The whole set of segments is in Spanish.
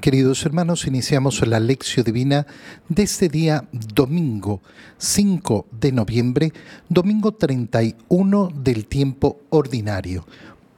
Queridos hermanos, iniciamos la lección divina de este día domingo 5 de noviembre, domingo 31 del tiempo ordinario.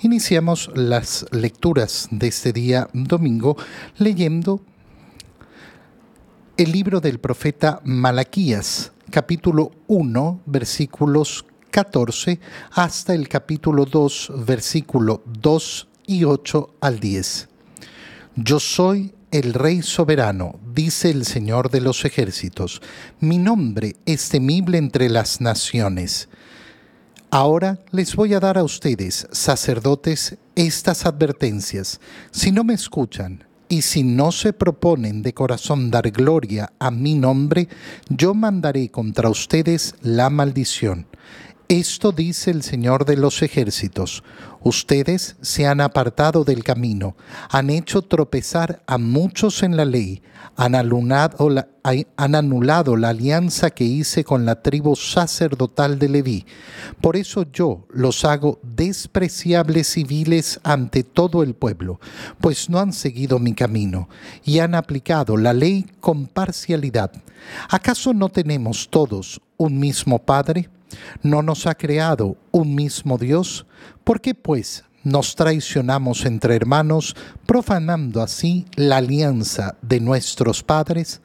Iniciamos las lecturas de este día domingo leyendo el libro del profeta Malaquías capítulo 1, versículos 14, hasta el capítulo 2, versículo 2 y 8 al 10. Yo soy el Rey soberano, dice el Señor de los ejércitos. Mi nombre es temible entre las naciones. Ahora les voy a dar a ustedes, sacerdotes, estas advertencias. Si no me escuchan, y si no se proponen de corazón dar gloria a mi nombre, yo mandaré contra ustedes la maldición. Esto dice el Señor de los ejércitos. Ustedes se han apartado del camino, han hecho tropezar a muchos en la ley, han anulado la, alianza que hice con la tribu sacerdotal de Leví. Por eso yo los hago despreciables y viles ante todo el pueblo, pues no han seguido mi camino y han aplicado la ley con parcialidad. ¿Acaso no tenemos todos un mismo Padre? ¿No nos ha creado un mismo Dios? ¿Por qué pues nos traicionamos entre hermanos, profanando así la alianza de nuestros padres?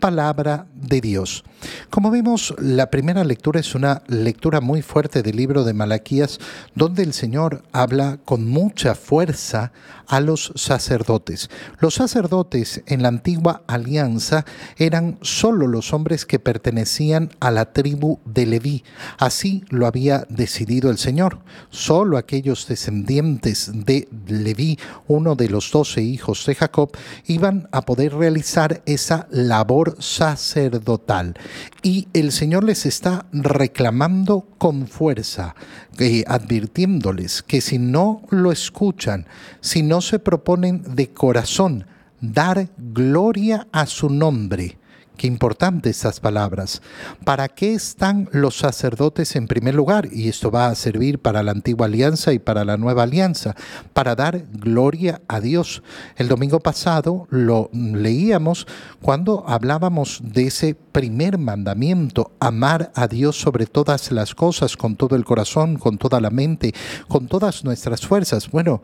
palabra de Dios. Como vemos, la primera lectura es una lectura muy fuerte del libro de Malaquías, donde el Señor habla con mucha fuerza a los sacerdotes. Los sacerdotes en la antigua alianza eran solo los hombres que pertenecían a la tribu de Leví. Así lo había decidido el Señor. Solo aquellos descendientes de Leví, uno de los doce hijos de Jacob, iban a poder realizar esa labor sacerdotal. Y el Señor les está reclamando con fuerza, eh, advirtiéndoles que si no lo escuchan, si no se proponen de corazón dar gloria a su nombre, Qué importante estas palabras. ¿Para qué están los sacerdotes en primer lugar? Y esto va a servir para la antigua alianza y para la nueva alianza, para dar gloria a Dios. El domingo pasado lo leíamos cuando hablábamos de ese primer mandamiento, amar a Dios sobre todas las cosas, con todo el corazón, con toda la mente, con todas nuestras fuerzas. Bueno,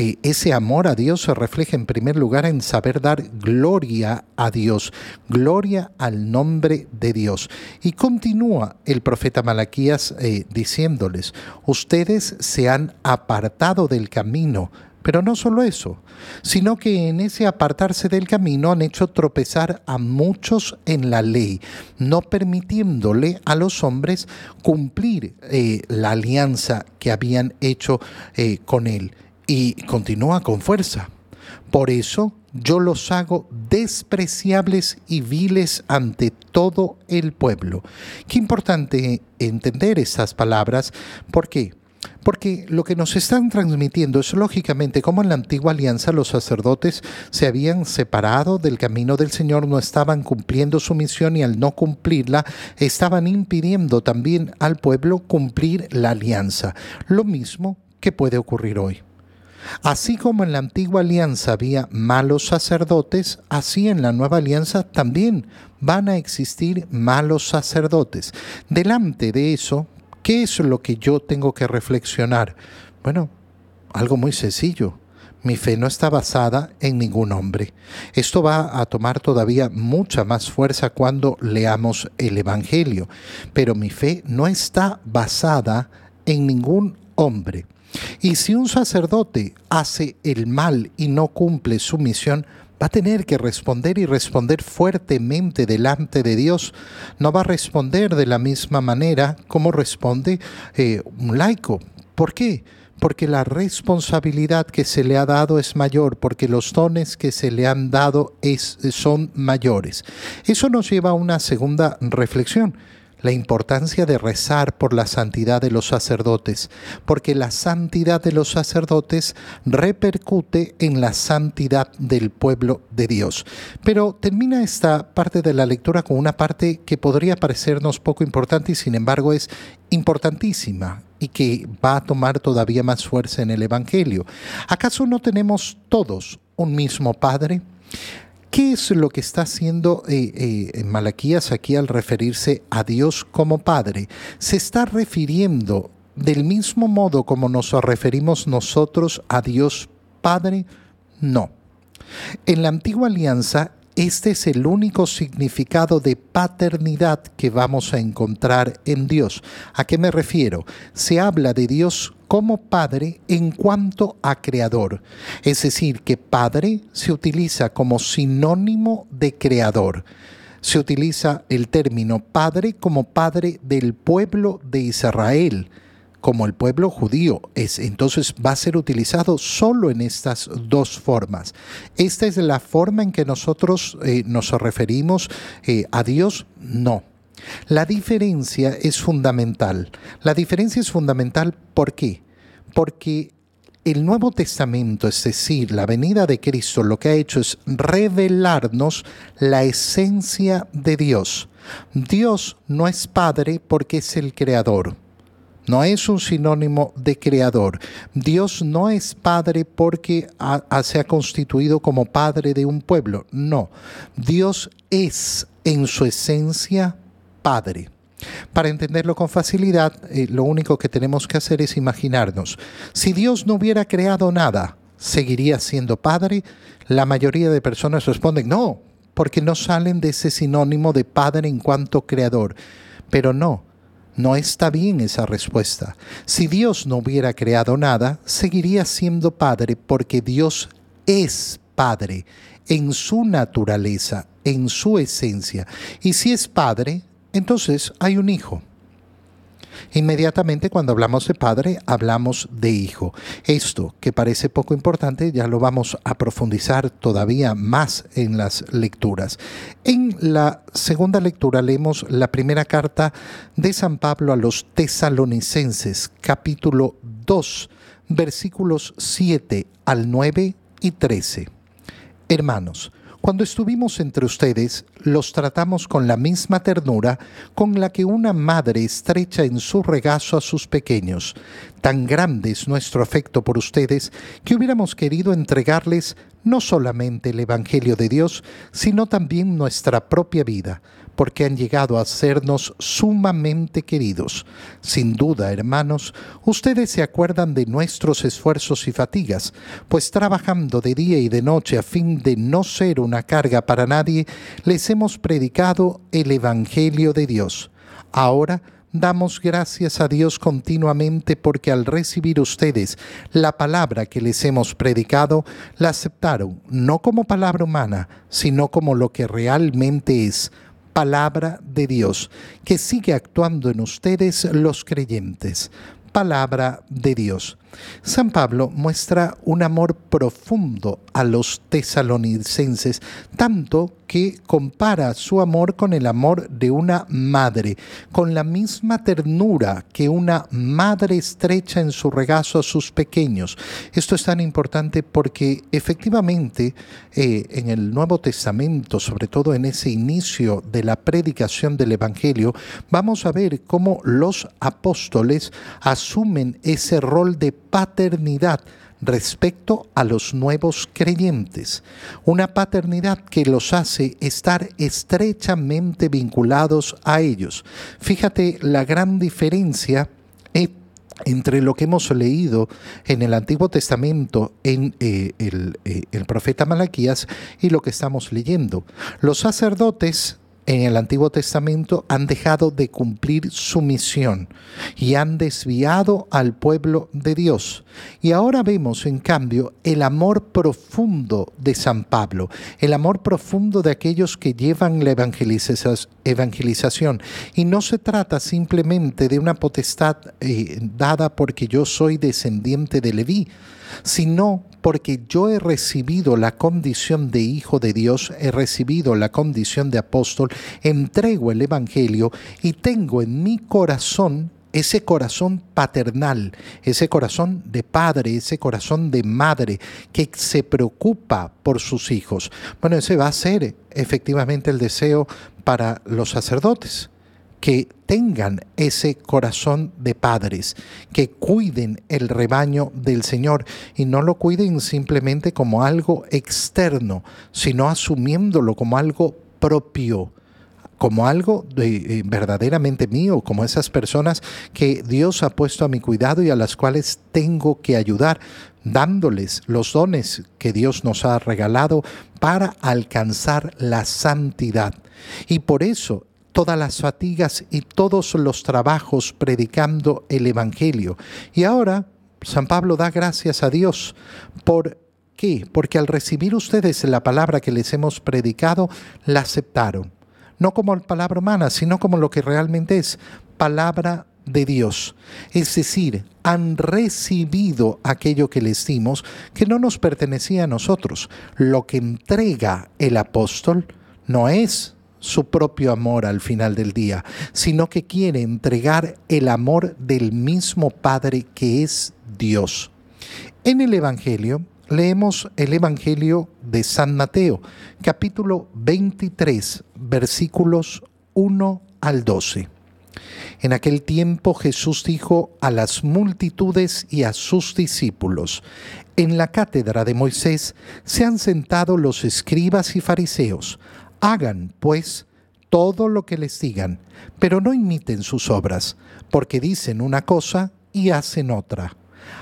eh, ese amor a Dios se refleja en primer lugar en saber dar gloria a Dios, gloria al nombre de Dios. Y continúa el profeta Malaquías eh, diciéndoles, ustedes se han apartado del camino, pero no solo eso, sino que en ese apartarse del camino han hecho tropezar a muchos en la ley, no permitiéndole a los hombres cumplir eh, la alianza que habían hecho con él y continúa con fuerza. Por eso yo los hago despreciables y viles ante todo el pueblo. Qué importante entender estas palabras. ¿Por qué? Porque lo que nos están transmitiendo es lógicamente como en la antigua alianza los sacerdotes se habían separado del camino del Señor, no estaban cumpliendo su misión y al no cumplirla estaban impidiendo también al pueblo cumplir la alianza. Lo mismo que puede ocurrir hoy. Así como en la antigua alianza había malos sacerdotes, así en la nueva alianza también van a existir malos sacerdotes. Delante de eso, ¿qué es lo que yo tengo que reflexionar? Bueno, algo muy sencillo. Mi fe no está basada en ningún hombre. Esto va a tomar todavía mucha más fuerza cuando leamos el Evangelio, pero mi fe no está basada en ningún hombre. Y si un sacerdote hace el mal y no cumple su misión, va a tener que responder y responder fuertemente delante de Dios. No va a responder de la misma manera como responde eh, un laico. ¿Por qué? porque la responsabilidad que se le ha dado es mayor, porque los dones que se le han dado son mayores. Eso nos lleva a una segunda reflexión la importancia de rezar por la santidad de los sacerdotes, porque la santidad de los sacerdotes repercute en la santidad del pueblo de Dios. Pero termina esta parte de la lectura con una parte que podría parecernos poco importante y sin embargo es importantísima y que va a tomar todavía más fuerza en el Evangelio. ¿Acaso no tenemos todos un mismo Padre? ¿Qué es lo que está haciendo eh, eh, Malaquías aquí al referirse a Dios como Padre? Se está refiriendo del mismo modo como nos referimos nosotros a Dios Padre? No. En la antigua alianza, este es el único significado de paternidad que vamos a encontrar en Dios. ¿A qué me refiero? Se habla de Dios como Padre en cuanto a Creador. Es decir, que Padre se utiliza como sinónimo de Creador. Se utiliza el término Padre como Padre del pueblo de Israel como el pueblo judío. Es, entonces va a ser utilizado solo en estas dos formas. ¿Esta es la forma en que nosotros eh, nos referimos eh, a Dios? No. La diferencia es fundamental. La diferencia es fundamental ¿por qué? Porque el Nuevo Testamento, es decir, la venida de Cristo, lo que ha hecho es revelarnos la esencia de Dios. Dios no es Padre porque es el Creador. No es un sinónimo de creador. Dios no es padre porque se ha constituido como padre de un pueblo. No. Dios es en su esencia Padre. Para entenderlo con facilidad, eh, lo único que tenemos que hacer es imaginarnos, si Dios no hubiera creado nada, ¿seguiría siendo Padre? La mayoría de personas responden, no, porque no salen de ese sinónimo de Padre en cuanto creador. Pero no, no está bien esa respuesta. Si Dios no hubiera creado nada, seguiría siendo Padre porque Dios es Padre en su naturaleza, en su esencia. Y si es Padre, entonces hay un hijo. Inmediatamente cuando hablamos de padre, hablamos de hijo. Esto, que parece poco importante, ya lo vamos a profundizar todavía más en las lecturas. En la segunda lectura leemos la primera carta de San Pablo a los tesalonicenses, capítulo 2, versículos 7 al 9 y 13. Hermanos, cuando estuvimos entre ustedes, los tratamos con la misma ternura con la que una madre estrecha en su regazo a sus pequeños. Tan grande es nuestro afecto por ustedes que hubiéramos querido entregarles no solamente el Evangelio de Dios, sino también nuestra propia vida porque han llegado a sernos sumamente queridos. Sin duda, hermanos, ustedes se acuerdan de nuestros esfuerzos y fatigas, pues trabajando de día y de noche a fin de no ser una carga para nadie, les hemos predicado el Evangelio de Dios. Ahora, Damos gracias a Dios continuamente porque al recibir ustedes la palabra que les hemos predicado, la aceptaron no como palabra humana, sino como lo que realmente es, palabra de Dios, que sigue actuando en ustedes los creyentes. Palabra de Dios. San Pablo muestra un amor profundo a los tesalonicenses, tanto que compara su amor con el amor de una madre, con la misma ternura que una madre estrecha en su regazo a sus pequeños. Esto es tan importante porque efectivamente eh, en el Nuevo Testamento, sobre todo en ese inicio de la predicación del Evangelio, vamos a ver cómo los apóstoles asumen ese rol de paternidad respecto a los nuevos creyentes, una paternidad que los hace estar estrechamente vinculados a ellos. Fíjate la gran diferencia eh, entre lo que hemos leído en el Antiguo Testamento en eh, el, eh, el profeta Malaquías y lo que estamos leyendo. Los sacerdotes en el Antiguo Testamento han dejado de cumplir su misión y han desviado al pueblo de Dios. Y ahora vemos, en cambio, el amor profundo de San Pablo, el amor profundo de aquellos que llevan la evangelización. Y no se trata simplemente de una potestad eh, dada porque yo soy descendiente de Leví, sino porque yo he recibido la condición de hijo de Dios, he recibido la condición de apóstol, entrego el Evangelio y tengo en mi corazón ese corazón paternal, ese corazón de padre, ese corazón de madre que se preocupa por sus hijos. Bueno, ese va a ser efectivamente el deseo para los sacerdotes que tengan ese corazón de padres, que cuiden el rebaño del Señor y no lo cuiden simplemente como algo externo, sino asumiéndolo como algo propio como algo eh, verdaderamente mío, como esas personas que Dios ha puesto a mi cuidado y a las cuales tengo que ayudar, dándoles los dones que Dios nos ha regalado para alcanzar la santidad. Y por eso todas las fatigas y todos los trabajos predicando el Evangelio. Y ahora San Pablo da gracias a Dios por qué? Porque al recibir ustedes la palabra que les hemos predicado, la aceptaron. No como palabra humana, sino como lo que realmente es, palabra de Dios. Es decir, han recibido aquello que les dimos que no nos pertenecía a nosotros. Lo que entrega el apóstol no es su propio amor al final del día, sino que quiere entregar el amor del mismo Padre que es Dios. En el Evangelio leemos el Evangelio de San Mateo, capítulo 23, versículos 1 al 12. En aquel tiempo Jesús dijo a las multitudes y a sus discípulos, en la cátedra de Moisés se han sentado los escribas y fariseos, Hagan, pues, todo lo que les digan, pero no imiten sus obras, porque dicen una cosa y hacen otra.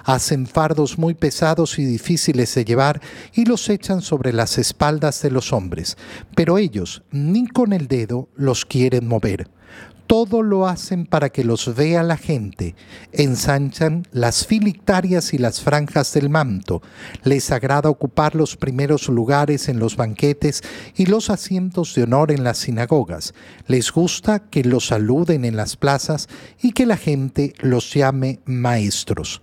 Hacen fardos muy pesados y difíciles de llevar y los echan sobre las espaldas de los hombres, pero ellos ni con el dedo los quieren mover todo lo hacen para que los vea la gente. Ensanchan las filictarias y las franjas del manto. Les agrada ocupar los primeros lugares en los banquetes y los asientos de honor en las sinagogas. Les gusta que los saluden en las plazas y que la gente los llame maestros.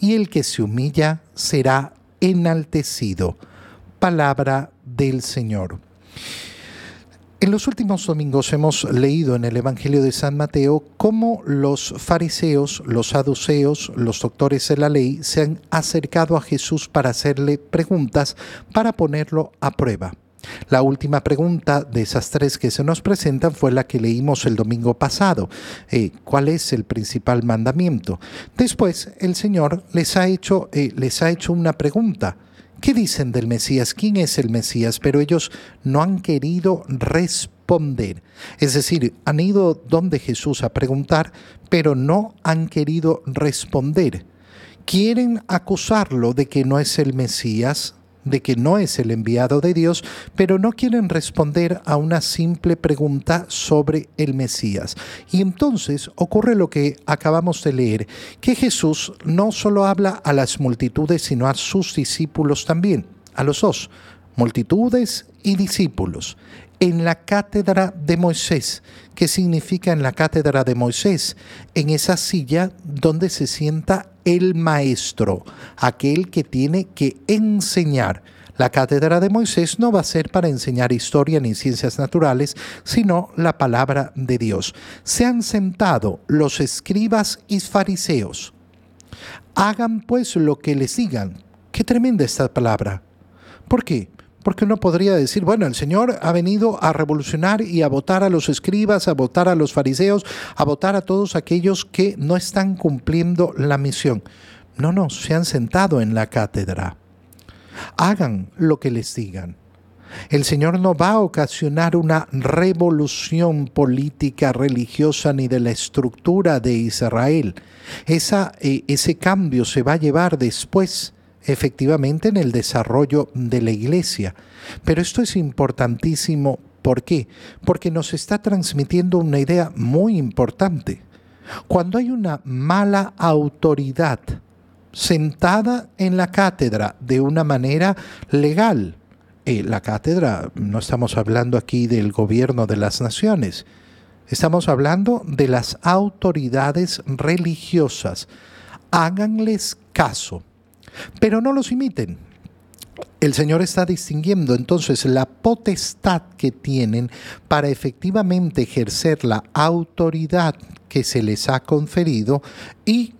y el que se humilla será enaltecido. Palabra del Señor. En los últimos domingos hemos leído en el Evangelio de San Mateo cómo los fariseos, los saduceos, los doctores de la ley se han acercado a Jesús para hacerle preguntas para ponerlo a prueba. La última pregunta de esas tres que se nos presentan fue la que leímos el domingo pasado. Eh, ¿Cuál es el principal mandamiento? Después el Señor les ha hecho, eh, les ha hecho una pregunta. ¿Qué dicen del Mesías? ¿Quién es el Mesías? Pero ellos no han querido responder. Es decir, han ido donde Jesús a preguntar, pero no han querido responder. Quieren acusarlo de que no es el Mesías, de que no es el enviado de Dios, pero no quieren responder a una simple pregunta sobre el Mesías. Y entonces ocurre lo que acabamos de leer, que Jesús no solo habla a las multitudes, sino a sus discípulos también, a los dos, multitudes y discípulos en la cátedra de Moisés. ¿Qué significa en la cátedra de Moisés? En esa silla donde se sienta el maestro, aquel que tiene que enseñar. La cátedra de Moisés no va a ser para enseñar historia ni ciencias naturales, sino la palabra de Dios. Se han sentado los escribas y fariseos. Hagan pues lo que les digan. Qué tremenda esta palabra. ¿Por qué? Porque uno podría decir, bueno, el Señor ha venido a revolucionar y a votar a los escribas, a votar a los fariseos, a votar a todos aquellos que no están cumpliendo la misión. No, no, se han sentado en la cátedra. Hagan lo que les digan. El Señor no va a ocasionar una revolución política, religiosa ni de la estructura de Israel. Esa, eh, ese cambio se va a llevar después efectivamente en el desarrollo de la iglesia. Pero esto es importantísimo. ¿Por qué? Porque nos está transmitiendo una idea muy importante. Cuando hay una mala autoridad sentada en la cátedra de una manera legal, eh, la cátedra, no estamos hablando aquí del gobierno de las naciones, estamos hablando de las autoridades religiosas. Háganles caso pero no los imiten. El Señor está distinguiendo entonces la potestad que tienen para efectivamente ejercer la autoridad que se les ha conferido y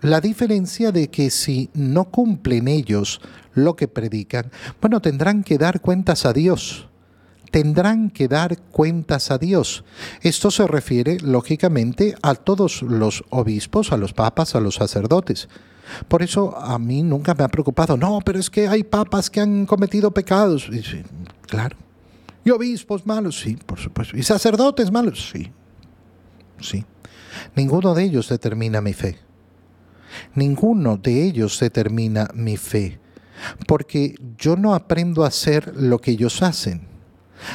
la diferencia de que si no cumplen ellos lo que predican, bueno, tendrán que dar cuentas a Dios. Tendrán que dar cuentas a Dios. Esto se refiere, lógicamente, a todos los obispos, a los papas, a los sacerdotes. Por eso a mí nunca me ha preocupado, no, pero es que hay papas que han cometido pecados. Y claro. Y obispos malos, sí, por supuesto. Y sacerdotes malos, sí. Sí. Ninguno de ellos determina mi fe. Ninguno de ellos determina mi fe. Porque yo no aprendo a hacer lo que ellos hacen.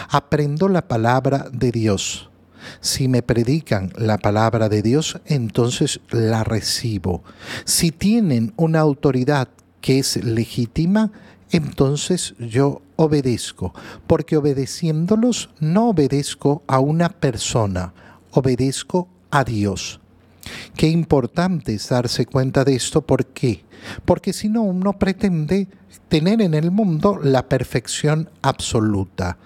Aprendo la palabra de Dios. Si me predican la palabra de Dios, entonces la recibo. Si tienen una autoridad que es legítima, entonces yo obedezco, porque obedeciéndolos no obedezco a una persona, obedezco a Dios. Qué importante es darse cuenta de esto, ¿por qué? Porque si no, uno pretende tener en el mundo la perfección absoluta.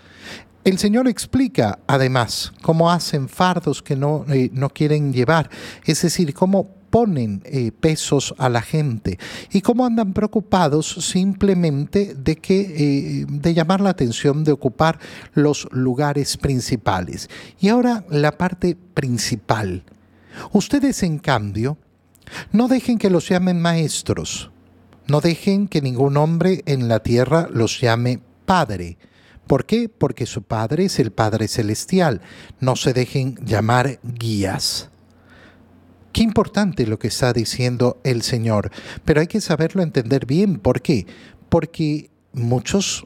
El Señor explica además cómo hacen fardos que no, eh, no quieren llevar, es decir, cómo ponen eh, pesos a la gente y cómo andan preocupados simplemente de que eh, de llamar la atención de ocupar los lugares principales. Y ahora la parte principal. Ustedes en cambio no dejen que los llamen maestros no dejen que ningún hombre en la tierra los llame padre ¿Por qué? Porque su Padre es el Padre Celestial. No se dejen llamar guías. Qué importante lo que está diciendo el Señor, pero hay que saberlo entender bien. ¿Por qué? Porque muchos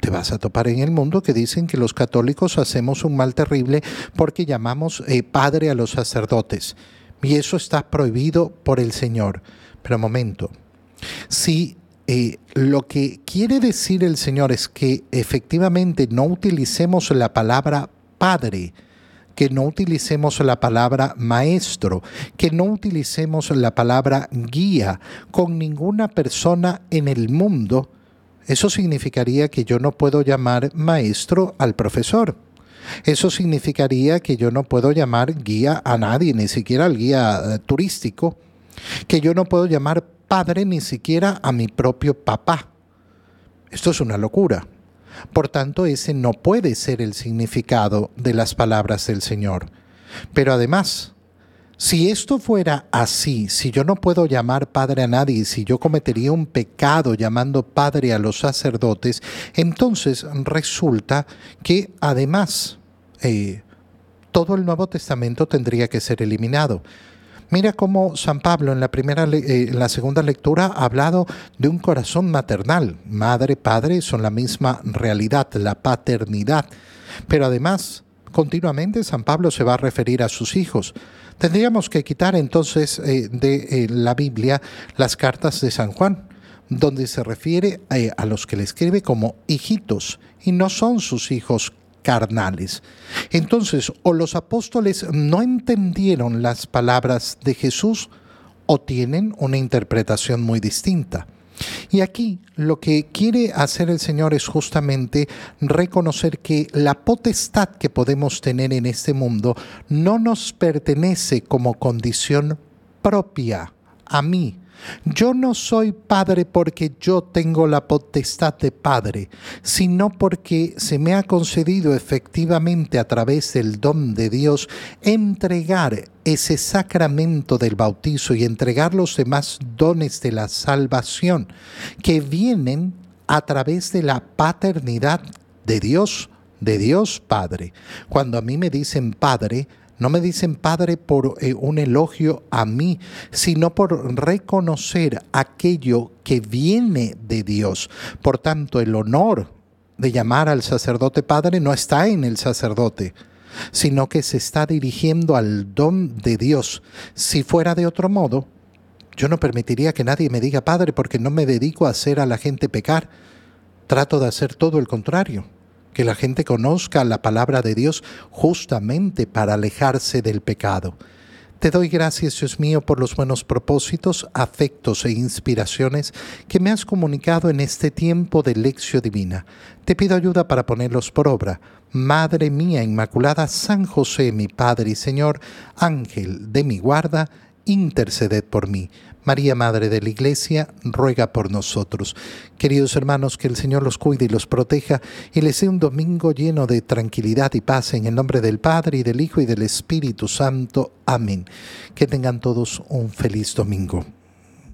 te vas a topar en el mundo que dicen que los católicos hacemos un mal terrible porque llamamos eh, padre a los sacerdotes. Y eso está prohibido por el Señor. Pero momento, si eh, lo que quiere decir el Señor es que efectivamente no utilicemos la palabra Padre, que no utilicemos la palabra maestro, que no utilicemos la palabra guía con ninguna persona en el mundo, eso significaría que yo no puedo llamar maestro al profesor. Eso significaría que yo no puedo llamar guía a nadie, ni siquiera al guía eh, turístico, que yo no puedo llamar padre ni siquiera a mi propio papá. Esto es una locura. Por tanto, ese no puede ser el significado de las palabras del Señor. Pero además, si esto fuera así, si yo no puedo llamar padre a nadie, si yo cometería un pecado llamando padre a los sacerdotes, entonces resulta que además eh, todo el Nuevo Testamento tendría que ser eliminado. Mira cómo San Pablo en la primera, eh, la segunda lectura ha hablado de un corazón maternal. Madre, padre son la misma realidad, la paternidad. Pero además, continuamente San Pablo se va a referir a sus hijos. Tendríamos que quitar entonces eh, de eh, la Biblia las cartas de San Juan, donde se refiere a los que le escribe como hijitos, y no son sus hijos carnales. Entonces, o los apóstoles no entendieron las palabras de Jesús o tienen una interpretación muy distinta. Y aquí lo que quiere hacer el Señor es justamente reconocer que la potestad que podemos tener en este mundo no nos pertenece como condición propia a mí, Yo no soy padre porque yo tengo la potestad de padre, sino porque se me ha concedido efectivamente a través del don de Dios entregar ese sacramento del bautizo y entregar los demás dones de la salvación que vienen a través de la paternidad de Dios, de Dios Padre. Cuando a mí me dicen Padre, no me dicen Padre por eh, un elogio a mí, sino por reconocer aquello que viene de Dios. Por tanto, el honor de llamar al sacerdote Padre no está en el sacerdote, sino que se está dirigiendo al don de Dios. Si fuera de otro modo, yo no permitiría que nadie me diga Padre porque no me dedico a hacer a la gente pecar. Trato de hacer todo el contrario que la gente conozca la palabra de Dios justamente para alejarse del pecado. Te doy gracias, Dios mío, por los buenos propósitos, afectos e inspiraciones que me has comunicado en este tiempo de lección divina. Te pido ayuda para ponerlos por obra. Madre mía Inmaculada, San José, mi Padre y Señor, Ángel de mi guarda, interceded por mí. María, Madre de la Iglesia, ruega por nosotros. Queridos hermanos, que el Señor los cuide y los proteja y les dé un domingo lleno de tranquilidad y paz en el nombre del Padre y del Hijo y del Espíritu Santo. Amén. Que tengan todos un feliz domingo.